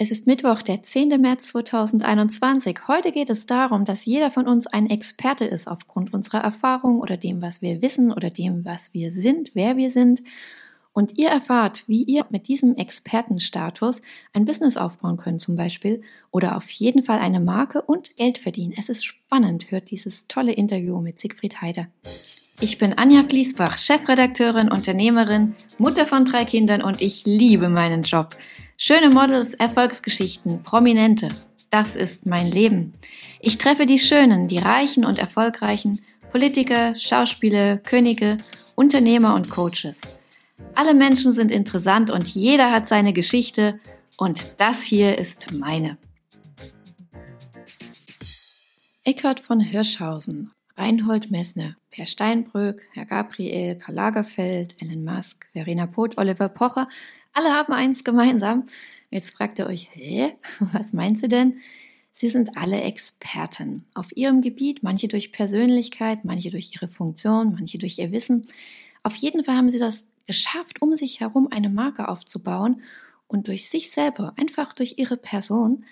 Es ist Mittwoch, der 10. März 2021. Heute geht es darum, dass jeder von uns ein Experte ist aufgrund unserer Erfahrung oder dem, was wir wissen oder dem, was wir sind, wer wir sind. Und ihr erfahrt, wie ihr mit diesem Expertenstatus ein Business aufbauen könnt zum Beispiel oder auf jeden Fall eine Marke und Geld verdienen. Es ist spannend, hört dieses tolle Interview mit Siegfried Heider. Ich bin Anja Fließbach, Chefredakteurin, Unternehmerin, Mutter von drei Kindern und ich liebe meinen Job. Schöne Models, Erfolgsgeschichten, Prominente. Das ist mein Leben. Ich treffe die Schönen, die Reichen und Erfolgreichen, Politiker, Schauspieler, Könige, Unternehmer und Coaches. Alle Menschen sind interessant und jeder hat seine Geschichte und das hier ist meine. Eckhard von Hirschhausen, Reinhold Messner, Per Steinbrück, Herr Gabriel, Karl Lagerfeld, Elon Musk, Verena Poth, Oliver Pocher alle haben eins gemeinsam. Jetzt fragt ihr euch, hä, was meinst du denn? Sie sind alle Experten auf ihrem Gebiet, manche durch Persönlichkeit, manche durch ihre Funktion, manche durch ihr Wissen. Auf jeden Fall haben sie das geschafft, um sich herum eine Marke aufzubauen und durch sich selber, einfach durch ihre Person,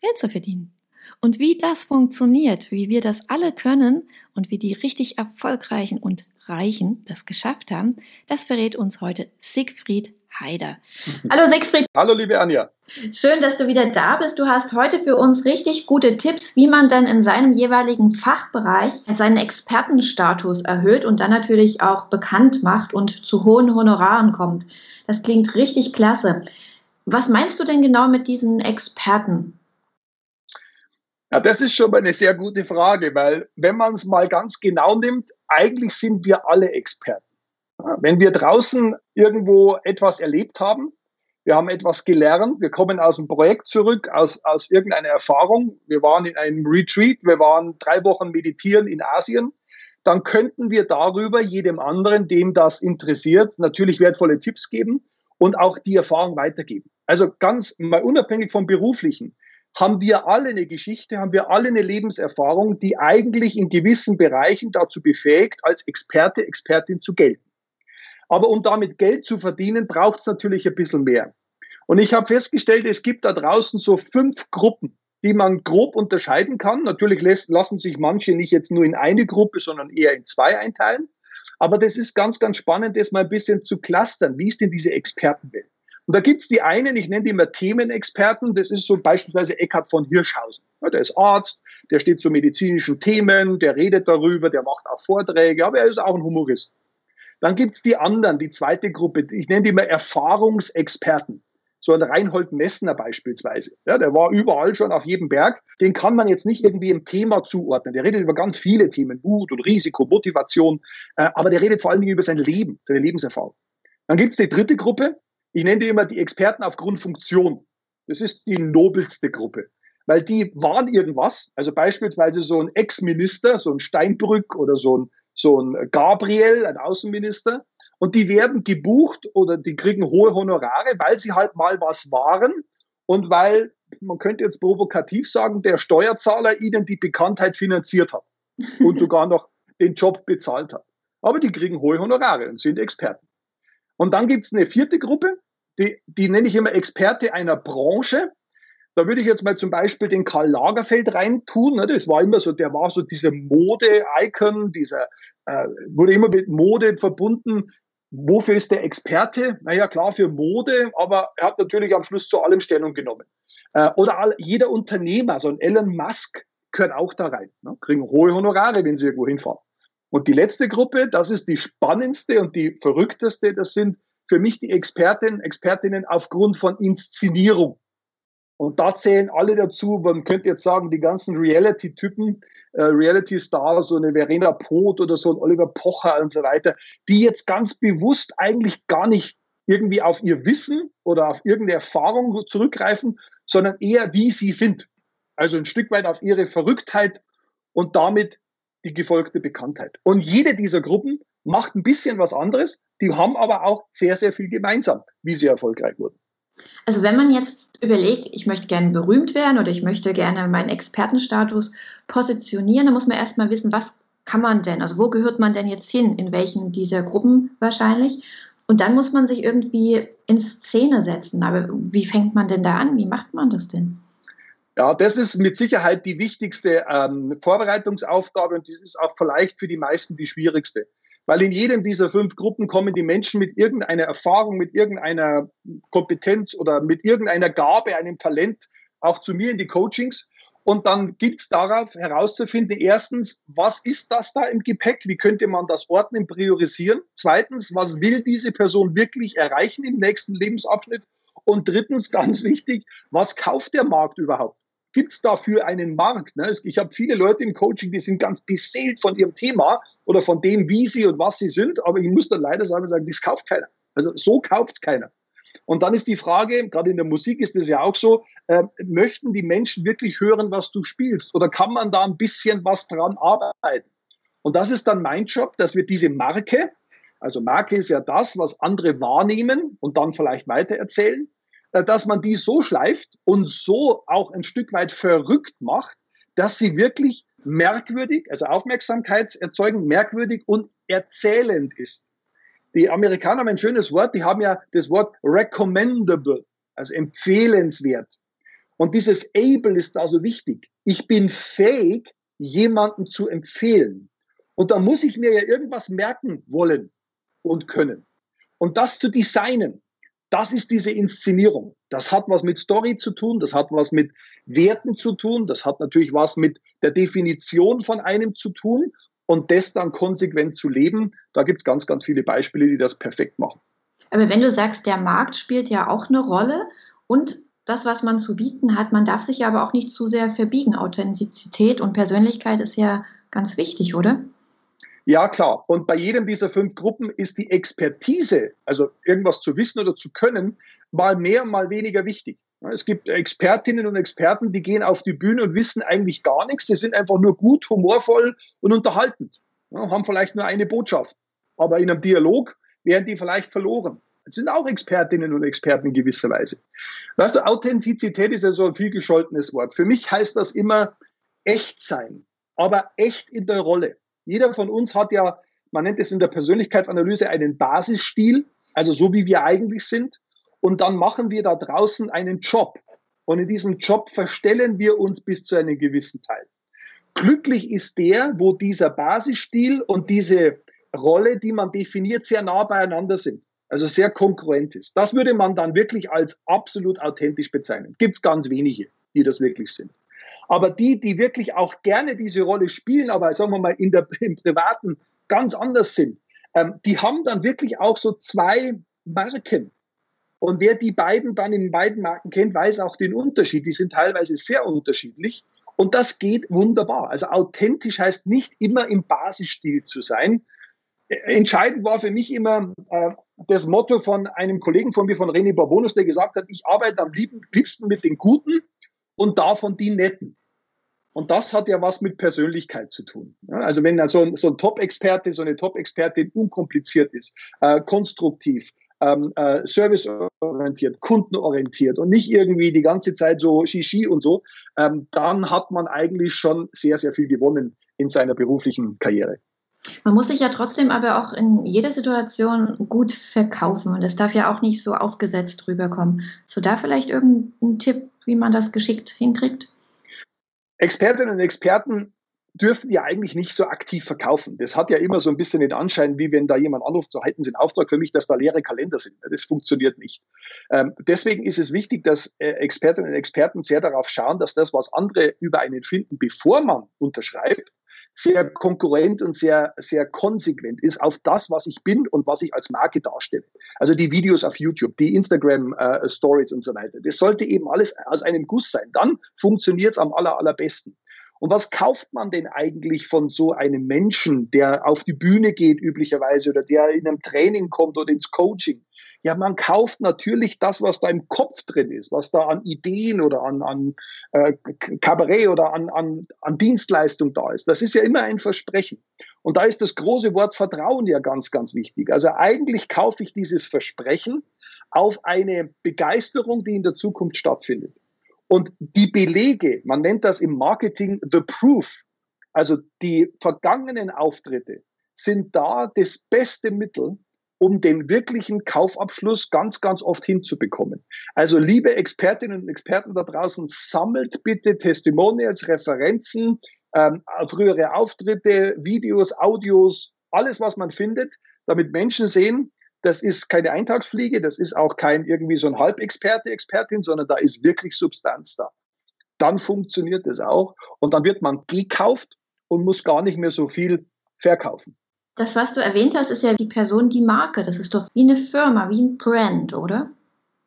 Geld zu verdienen. Und wie das funktioniert, wie wir das alle können und wie die richtig erfolgreichen und Reichen das geschafft haben, das verrät uns heute Siegfried Heider. Hallo Siegfried. Hallo liebe Anja. Schön, dass du wieder da bist. Du hast heute für uns richtig gute Tipps, wie man dann in seinem jeweiligen Fachbereich seinen Expertenstatus erhöht und dann natürlich auch bekannt macht und zu hohen Honoraren kommt. Das klingt richtig klasse. Was meinst du denn genau mit diesen Experten? Ja, das ist schon mal eine sehr gute Frage, weil wenn man es mal ganz genau nimmt, eigentlich sind wir alle Experten. Wenn wir draußen irgendwo etwas erlebt haben, wir haben etwas gelernt, wir kommen aus einem Projekt zurück, aus, aus irgendeiner Erfahrung, wir waren in einem Retreat, wir waren drei Wochen meditieren in Asien, dann könnten wir darüber jedem anderen, dem das interessiert, natürlich wertvolle Tipps geben und auch die Erfahrung weitergeben. Also ganz mal unabhängig vom beruflichen, haben wir alle eine Geschichte, haben wir alle eine Lebenserfahrung, die eigentlich in gewissen Bereichen dazu befähigt, als Experte, Expertin zu gelten. Aber um damit Geld zu verdienen, braucht es natürlich ein bisschen mehr. Und ich habe festgestellt, es gibt da draußen so fünf Gruppen, die man grob unterscheiden kann. Natürlich lassen sich manche nicht jetzt nur in eine Gruppe, sondern eher in zwei einteilen. Aber das ist ganz, ganz spannend, das mal ein bisschen zu clustern. Wie ist denn diese Expertenwelt? Und da gibt's die einen, ich nenne die immer Themenexperten, das ist so beispielsweise Eckhard von Hirschhausen. Ja, der ist Arzt, der steht zu medizinischen Themen, der redet darüber, der macht auch Vorträge, aber er ist auch ein Humorist. Dann gibt's die anderen, die zweite Gruppe, ich nenne die immer Erfahrungsexperten. So ein Reinhold Messner beispielsweise. Ja, der war überall schon auf jedem Berg. Den kann man jetzt nicht irgendwie im Thema zuordnen. Der redet über ganz viele Themen, Mut und Risiko, Motivation, äh, aber der redet vor allen Dingen über sein Leben, seine Lebenserfahrung. Dann gibt's die dritte Gruppe, ich nenne die immer die Experten auf Grundfunktion. Das ist die nobelste Gruppe. Weil die waren irgendwas, also beispielsweise so ein Ex-Minister, so ein Steinbrück oder so ein so ein Gabriel, ein Außenminister, und die werden gebucht oder die kriegen hohe Honorare, weil sie halt mal was waren und weil, man könnte jetzt provokativ sagen, der Steuerzahler ihnen die Bekanntheit finanziert hat und sogar noch den Job bezahlt hat. Aber die kriegen hohe Honorare und sind Experten. Und dann gibt es eine vierte Gruppe, die, die nenne ich immer Experte einer Branche. Da würde ich jetzt mal zum Beispiel den Karl Lagerfeld reintun. Ne? Das war immer so, der war so diese Mode-Icon, dieser äh, wurde immer mit Mode verbunden. Wofür ist der Experte? Naja, klar für Mode, aber er hat natürlich am Schluss zu allem Stellung genommen. Äh, oder all, jeder Unternehmer, so ein Elon Musk, gehört auch da rein. Ne? Kriegen hohe Honorare, wenn sie irgendwo hinfahren. Und die letzte Gruppe, das ist die spannendste und die verrückteste, das sind für mich die Expertinnen, Expertinnen aufgrund von Inszenierung. Und da zählen alle dazu, man könnte jetzt sagen, die ganzen Reality-Typen, äh, Reality-Stars, so eine Verena Poth oder so ein Oliver Pocher und so weiter, die jetzt ganz bewusst eigentlich gar nicht irgendwie auf ihr Wissen oder auf irgendeine Erfahrung zurückgreifen, sondern eher wie sie sind. Also ein Stück weit auf ihre Verrücktheit und damit die gefolgte Bekanntheit. Und jede dieser Gruppen macht ein bisschen was anderes, die haben aber auch sehr, sehr viel gemeinsam, wie sie erfolgreich wurden. Also wenn man jetzt überlegt, ich möchte gerne berühmt werden oder ich möchte gerne meinen Expertenstatus positionieren, dann muss man erstmal wissen, was kann man denn, also wo gehört man denn jetzt hin, in welchen dieser Gruppen wahrscheinlich. Und dann muss man sich irgendwie in Szene setzen. Aber wie fängt man denn da an? Wie macht man das denn? Ja, das ist mit Sicherheit die wichtigste ähm, Vorbereitungsaufgabe und das ist auch vielleicht für die meisten die schwierigste. Weil in jedem dieser fünf Gruppen kommen die Menschen mit irgendeiner Erfahrung, mit irgendeiner Kompetenz oder mit irgendeiner Gabe, einem Talent auch zu mir in die Coachings. Und dann gilt es darauf herauszufinden, erstens, was ist das da im Gepäck? Wie könnte man das ordnen, priorisieren? Zweitens, was will diese Person wirklich erreichen im nächsten Lebensabschnitt? Und drittens, ganz wichtig, was kauft der Markt überhaupt? Gibt es dafür einen Markt? Ne? Ich habe viele Leute im Coaching, die sind ganz beseelt von ihrem Thema oder von dem, wie sie und was sie sind, aber ich muss dann leider sagen, das kauft keiner. Also so kauft es keiner. Und dann ist die Frage, gerade in der Musik ist es ja auch so, äh, möchten die Menschen wirklich hören, was du spielst? Oder kann man da ein bisschen was dran arbeiten? Und das ist dann mein Job, dass wir diese Marke, also Marke ist ja das, was andere wahrnehmen und dann vielleicht weitererzählen, äh, dass man die so schleift und so auch ein Stück weit verrückt macht, dass sie wirklich merkwürdig, also aufmerksamkeitserzeugend, merkwürdig und erzählend ist. Die Amerikaner haben ein schönes Wort, die haben ja das Wort recommendable, also empfehlenswert. Und dieses able ist da so wichtig. Ich bin fähig, jemanden zu empfehlen. Und da muss ich mir ja irgendwas merken wollen und können. Und das zu designen, das ist diese Inszenierung. Das hat was mit Story zu tun, das hat was mit Werten zu tun, das hat natürlich was mit der Definition von einem zu tun und das dann konsequent zu leben. Da gibt es ganz, ganz viele Beispiele, die das perfekt machen. Aber wenn du sagst, der Markt spielt ja auch eine Rolle und das, was man zu bieten hat, man darf sich aber auch nicht zu sehr verbiegen. Authentizität und Persönlichkeit ist ja ganz wichtig, oder? Ja, klar. Und bei jedem dieser fünf Gruppen ist die Expertise, also irgendwas zu wissen oder zu können, mal mehr, mal weniger wichtig. Es gibt Expertinnen und Experten, die gehen auf die Bühne und wissen eigentlich gar nichts. Die sind einfach nur gut, humorvoll und unterhaltend. haben vielleicht nur eine Botschaft. Aber in einem Dialog wären die vielleicht verloren. Das sind auch Expertinnen und Experten in gewisser Weise. Weißt du, Authentizität ist ja so ein viel gescholtenes Wort. Für mich heißt das immer echt sein, aber echt in der Rolle. Jeder von uns hat ja, man nennt es in der Persönlichkeitsanalyse einen Basisstil, also so wie wir eigentlich sind. Und dann machen wir da draußen einen Job. Und in diesem Job verstellen wir uns bis zu einem gewissen Teil. Glücklich ist der, wo dieser Basisstil und diese Rolle, die man definiert, sehr nah beieinander sind. Also sehr konkurrent ist. Das würde man dann wirklich als absolut authentisch bezeichnen. Gibt es ganz wenige, die das wirklich sind. Aber die, die wirklich auch gerne diese Rolle spielen, aber sagen wir mal in der, im Privaten ganz anders sind, ähm, die haben dann wirklich auch so zwei Marken. Und wer die beiden dann in beiden Marken kennt, weiß auch den Unterschied. Die sind teilweise sehr unterschiedlich. Und das geht wunderbar. Also authentisch heißt nicht immer im Basisstil zu sein. Entscheidend war für mich immer äh, das Motto von einem Kollegen von mir, von René Barbonus, der gesagt hat, ich arbeite am liebsten mit den Guten und davon die Netten. Und das hat ja was mit Persönlichkeit zu tun. Also wenn so ein, so ein Top-Experte, so eine Top-Expertin unkompliziert ist, äh, konstruktiv, ähm, äh, serviceorientiert, kundenorientiert und nicht irgendwie die ganze Zeit so Shishi und so, ähm, dann hat man eigentlich schon sehr, sehr viel gewonnen in seiner beruflichen Karriere. Man muss sich ja trotzdem aber auch in jeder Situation gut verkaufen und es darf ja auch nicht so aufgesetzt rüberkommen. So da vielleicht irgendein Tipp, wie man das geschickt hinkriegt? Expertinnen und Experten dürfen ja eigentlich nicht so aktiv verkaufen. Das hat ja immer so ein bisschen den Anschein, wie wenn da jemand anruft, so hätten Sie einen Auftrag für mich, dass da leere Kalender sind. Das funktioniert nicht. Ähm, deswegen ist es wichtig, dass äh, Expertinnen und Experten sehr darauf schauen, dass das, was andere über einen finden, bevor man unterschreibt, sehr konkurrent und sehr, sehr konsequent ist auf das, was ich bin und was ich als Marke darstelle. Also die Videos auf YouTube, die Instagram äh, Stories und so weiter. Das sollte eben alles aus einem Guss sein. Dann funktioniert es am aller, allerbesten. Und was kauft man denn eigentlich von so einem Menschen, der auf die Bühne geht üblicherweise oder der in einem Training kommt oder ins Coaching? Ja, man kauft natürlich das, was da im Kopf drin ist, was da an Ideen oder an, an äh, Kabarett oder an, an, an Dienstleistung da ist. Das ist ja immer ein Versprechen. Und da ist das große Wort Vertrauen ja ganz, ganz wichtig. Also eigentlich kaufe ich dieses Versprechen auf eine Begeisterung, die in der Zukunft stattfindet. Und die Belege, man nennt das im Marketing the proof, also die vergangenen Auftritte sind da das beste Mittel, um den wirklichen Kaufabschluss ganz, ganz oft hinzubekommen. Also liebe Expertinnen und Experten da draußen, sammelt bitte Testimonials, Referenzen, ähm, frühere Auftritte, Videos, Audios, alles, was man findet, damit Menschen sehen, das ist keine Eintagsfliege, das ist auch kein irgendwie so ein Halbexperte, Expertin, sondern da ist wirklich Substanz da. Dann funktioniert es auch und dann wird man gekauft und muss gar nicht mehr so viel verkaufen. Das, was du erwähnt hast, ist ja die Person, die Marke. Das ist doch wie eine Firma, wie ein Brand, oder?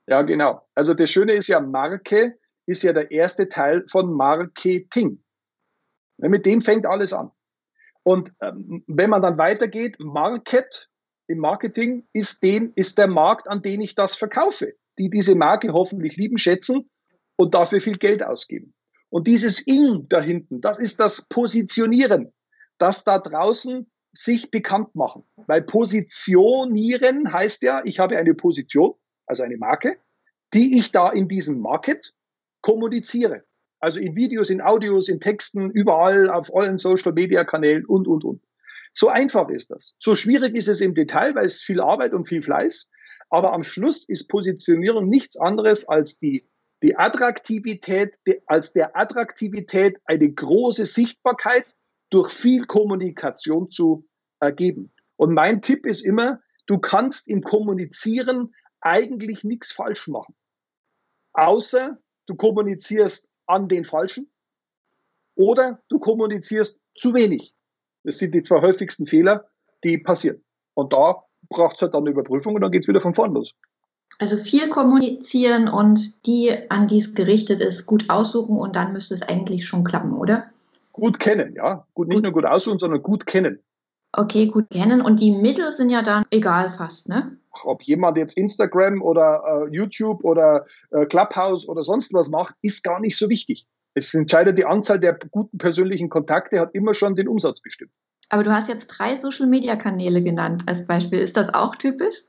Ja, genau. Also das Schöne ist ja, Marke ist ja der erste Teil von Marketing. Mit dem fängt alles an. Und ähm, wenn man dann weitergeht, Market im Marketing ist, den, ist der Markt, an den ich das verkaufe, die diese Marke hoffentlich lieben, schätzen und dafür viel Geld ausgeben. Und dieses In da hinten, das ist das Positionieren, das da draußen sich bekannt machen. Weil positionieren heißt ja, ich habe eine Position, also eine Marke, die ich da in diesem Market kommuniziere. Also in Videos, in Audios, in Texten, überall, auf allen Social Media Kanälen und, und, und. So einfach ist das. So schwierig ist es im Detail, weil es viel Arbeit und viel Fleiß. Aber am Schluss ist Positionierung nichts anderes als die, die Attraktivität, die, als der Attraktivität eine große Sichtbarkeit durch viel Kommunikation zu ergeben. Und mein Tipp ist immer, du kannst im Kommunizieren eigentlich nichts falsch machen. Außer du kommunizierst an den Falschen oder du kommunizierst zu wenig. Das sind die zwei häufigsten Fehler, die passieren. Und da braucht es halt dann eine Überprüfung und dann geht es wieder von vorn los. Also viel kommunizieren und die, an die es gerichtet ist, gut aussuchen und dann müsste es eigentlich schon klappen, oder? Gut kennen, ja. Gut, nicht gut. nur gut aussuchen, sondern gut kennen. Okay, gut kennen. Und die Mittel sind ja dann egal fast, ne? Ob jemand jetzt Instagram oder äh, YouTube oder äh, Clubhouse oder sonst was macht, ist gar nicht so wichtig. Es entscheidet die Anzahl der guten persönlichen Kontakte, hat immer schon den Umsatz bestimmt. Aber du hast jetzt drei Social-Media-Kanäle genannt als Beispiel. Ist das auch typisch?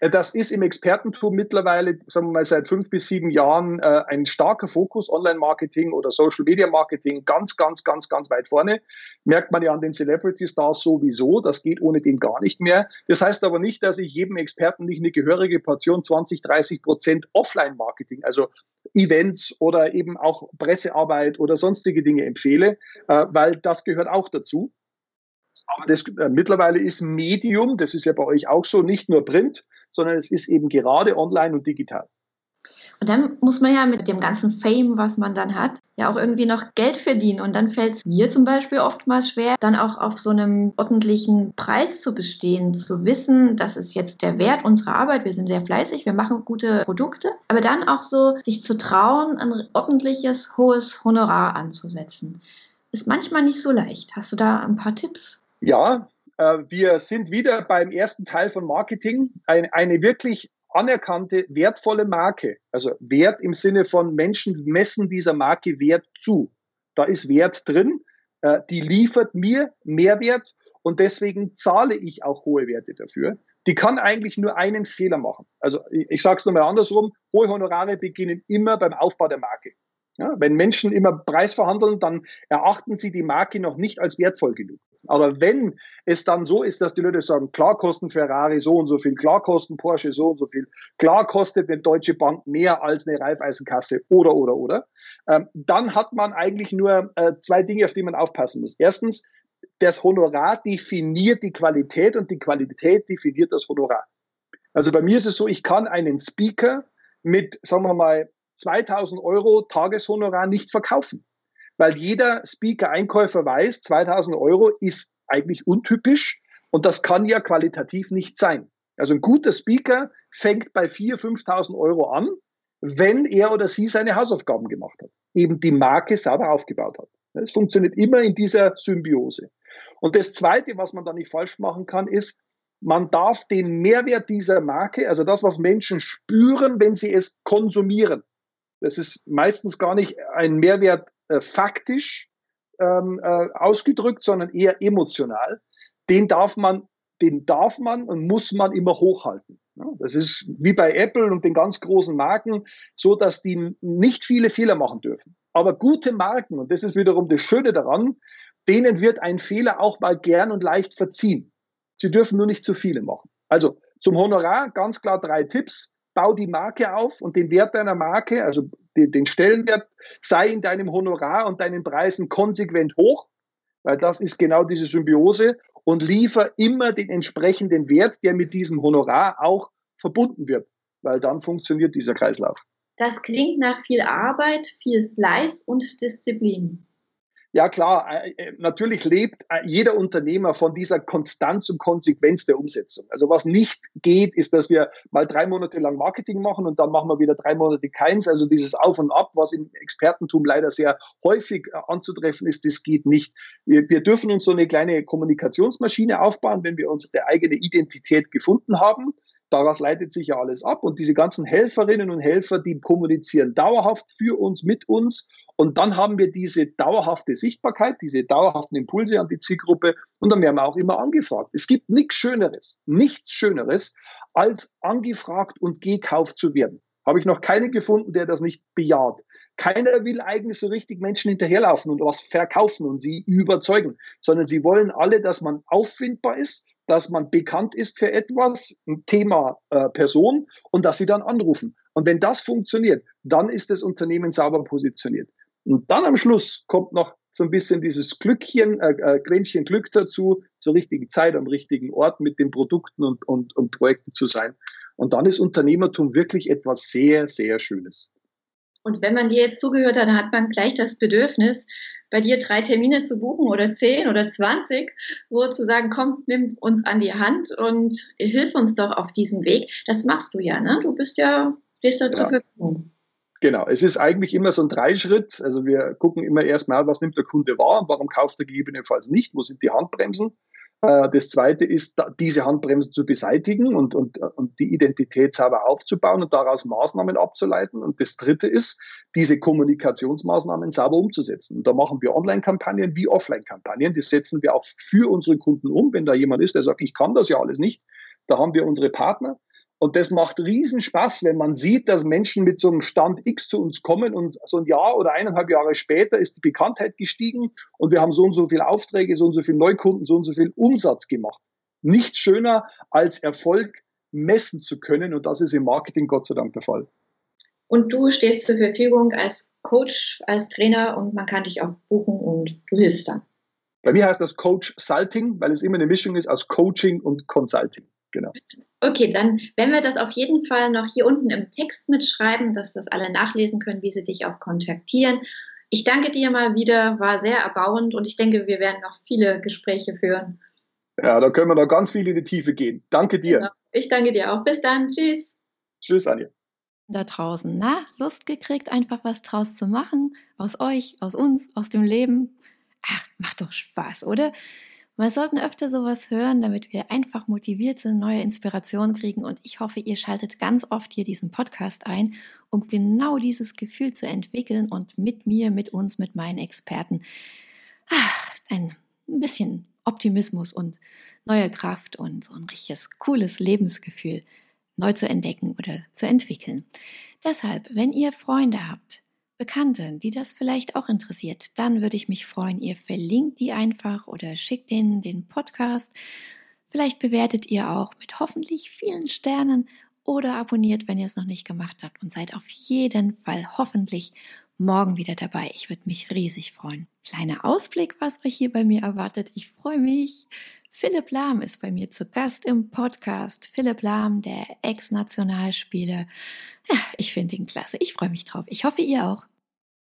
Äh, das ist im Expertentum mittlerweile, sagen wir mal, seit fünf bis sieben Jahren äh, ein starker Fokus. Online-Marketing oder Social-Media-Marketing ganz, ganz, ganz, ganz weit vorne. Merkt man ja an den Celebrity-Stars sowieso. Das geht ohne den gar nicht mehr. Das heißt aber nicht, dass ich jedem Experten nicht eine gehörige Portion 20, 30 Prozent Offline-Marketing, also Events oder eben auch Pressearbeit oder sonstige Dinge empfehle, äh, weil das gehört auch dazu. Aber das, äh, mittlerweile ist Medium, das ist ja bei euch auch so, nicht nur Print, sondern es ist eben gerade online und digital. Und dann muss man ja mit dem ganzen Fame, was man dann hat, ja auch irgendwie noch Geld verdienen. Und dann fällt es mir zum Beispiel oftmals schwer, dann auch auf so einem ordentlichen Preis zu bestehen, zu wissen, das ist jetzt der Wert unserer Arbeit, wir sind sehr fleißig, wir machen gute Produkte, aber dann auch so sich zu trauen, ein ordentliches, hohes Honorar anzusetzen. Ist manchmal nicht so leicht. Hast du da ein paar Tipps? Ja, äh, wir sind wieder beim ersten Teil von Marketing. eine wirklich anerkannte, wertvolle Marke, also Wert im Sinne von Menschen messen dieser Marke Wert zu. Da ist Wert drin, äh, die liefert mir Mehrwert und deswegen zahle ich auch hohe Werte dafür. Die kann eigentlich nur einen Fehler machen. Also ich, ich sage es nochmal andersrum, hohe Honorare beginnen immer beim Aufbau der Marke. Ja, wenn Menschen immer Preis verhandeln, dann erachten sie die Marke noch nicht als wertvoll genug. Aber wenn es dann so ist, dass die Leute sagen, klar kosten Ferrari so und so viel, klar kosten Porsche so und so viel, klar kostet eine Deutsche Bank mehr als eine Raiffeisenkasse oder, oder, oder, ähm, dann hat man eigentlich nur äh, zwei Dinge, auf die man aufpassen muss. Erstens, das Honorar definiert die Qualität und die Qualität definiert das Honorar. Also bei mir ist es so, ich kann einen Speaker mit, sagen wir mal, 2000 Euro Tageshonorar nicht verkaufen. Weil jeder Speaker-Einkäufer weiß, 2000 Euro ist eigentlich untypisch und das kann ja qualitativ nicht sein. Also ein guter Speaker fängt bei 4.000, 5.000 Euro an, wenn er oder sie seine Hausaufgaben gemacht hat, eben die Marke sauber aufgebaut hat. Es funktioniert immer in dieser Symbiose. Und das Zweite, was man da nicht falsch machen kann, ist, man darf den Mehrwert dieser Marke, also das, was Menschen spüren, wenn sie es konsumieren, das ist meistens gar nicht ein Mehrwert äh, faktisch ähm, äh, ausgedrückt, sondern eher emotional. Den darf man, den darf man und muss man immer hochhalten. Ja, das ist wie bei Apple und den ganz großen Marken, so dass die nicht viele Fehler machen dürfen. Aber gute Marken, und das ist wiederum das Schöne daran, denen wird ein Fehler auch mal gern und leicht verziehen. Sie dürfen nur nicht zu viele machen. Also Zum Honorar ganz klar drei Tipps. Bau die Marke auf und den Wert deiner Marke, also den Stellenwert, sei in deinem Honorar und deinen Preisen konsequent hoch, weil das ist genau diese Symbiose und liefer immer den entsprechenden Wert, der mit diesem Honorar auch verbunden wird, weil dann funktioniert dieser Kreislauf. Das klingt nach viel Arbeit, viel Fleiß und Disziplin. Ja klar, äh, äh, natürlich lebt äh, jeder Unternehmer von dieser Konstanz und Konsequenz der Umsetzung. Also was nicht geht, ist, dass wir mal drei Monate lang Marketing machen und dann machen wir wieder drei Monate keins. Also dieses Auf und Ab, was im Expertentum leider sehr häufig anzutreffen ist, das geht nicht. Wir, wir dürfen uns so eine kleine Kommunikationsmaschine aufbauen, wenn wir unsere eigene Identität gefunden haben Daraus leitet sich ja alles ab. Und diese ganzen Helferinnen und Helfer, die kommunizieren dauerhaft für uns, mit uns. Und dann haben wir diese dauerhafte Sichtbarkeit, diese dauerhaften Impulse an die Zielgruppe. Und dann werden wir auch immer angefragt. Es gibt nichts Schöneres, nichts Schöneres, als angefragt und gekauft zu werden. Habe ich noch keinen gefunden, der das nicht bejaht. Keiner will eigentlich so richtig Menschen hinterherlaufen und was verkaufen und sie überzeugen, sondern sie wollen alle, dass man auffindbar ist, dass man bekannt ist für etwas, ein Thema äh, Person und dass sie dann anrufen. Und wenn das funktioniert, dann ist das Unternehmen sauber positioniert. Und dann am Schluss kommt noch so ein bisschen dieses Glückchen, äh, äh, Glück dazu, zur richtigen Zeit am richtigen Ort mit den Produkten und, und, und Projekten zu sein. Und dann ist Unternehmertum wirklich etwas sehr, sehr Schönes. Und wenn man dir jetzt zugehört hat, hat man gleich das Bedürfnis, bei dir drei Termine zu buchen oder zehn oder zwanzig, wo zu sagen, komm, nimm uns an die Hand und hilf uns doch auf diesem Weg. Das machst du ja, ne? Du bist ja, stehst da ja. zur Verfügung. Genau, es ist eigentlich immer so ein Dreischritt. Also wir gucken immer erstmal, was nimmt der Kunde wahr, warum kauft er gegebenenfalls nicht, wo sind die Handbremsen. Äh, das zweite ist, diese Handbremsen zu beseitigen und, und, und die Identität sauber aufzubauen und daraus Maßnahmen abzuleiten. Und das dritte ist, diese Kommunikationsmaßnahmen sauber umzusetzen. Und da machen wir Online-Kampagnen wie Offline-Kampagnen. Das setzen wir auch für unsere Kunden um. Wenn da jemand ist, der sagt, ich kann das ja alles nicht, da haben wir unsere Partner, und das macht riesen Spaß, wenn man sieht, dass Menschen mit so einem Stand X zu uns kommen und so ein Jahr oder eineinhalb Jahre später ist die Bekanntheit gestiegen und wir haben so und so viele Aufträge, so und so viele Neukunden, so und so viel Umsatz gemacht. Nichts schöner als Erfolg messen zu können und das ist im Marketing Gott sei Dank der Fall. Und du stehst zur Verfügung als Coach, als Trainer und man kann dich auch buchen und du hilfst dann. Bei mir heißt das Coach Salting, weil es immer eine Mischung ist aus Coaching und Consulting. Genau. Okay, dann werden wir das auf jeden Fall noch hier unten im Text mitschreiben, dass das alle nachlesen können, wie sie dich auch kontaktieren. Ich danke dir mal wieder, war sehr erbauend und ich denke, wir werden noch viele Gespräche führen. Ja, da können wir noch ganz viel in die Tiefe gehen. Danke dir. Genau. Ich danke dir auch. Bis dann. Tschüss. Tschüss, Anja. Da draußen, na, Lust gekriegt, einfach was draus zu machen? Aus euch, aus uns, aus dem Leben? Ach, macht doch Spaß, oder? Wir sollten öfter sowas hören, damit wir einfach motiviert sind, neue Inspirationen kriegen. Und ich hoffe, ihr schaltet ganz oft hier diesen Podcast ein, um genau dieses Gefühl zu entwickeln und mit mir, mit uns, mit meinen Experten ach, ein bisschen Optimismus und neue Kraft und so ein richtiges cooles Lebensgefühl neu zu entdecken oder zu entwickeln. Deshalb, wenn ihr Freunde habt, Bekannte, die das vielleicht auch interessiert, dann würde ich mich freuen, ihr verlinkt die einfach oder schickt denen den Podcast. Vielleicht bewertet ihr auch mit hoffentlich vielen Sternen oder abonniert, wenn ihr es noch nicht gemacht habt und seid auf jeden Fall hoffentlich morgen wieder dabei. Ich würde mich riesig freuen. Kleiner Ausblick, was euch hier bei mir erwartet. Ich freue mich. Philipp Lahm ist bei mir zu Gast im Podcast. Philipp Lahm, der Ex-Nationalspieler. Ja, ich finde ihn klasse. Ich freue mich drauf. Ich hoffe, ihr auch.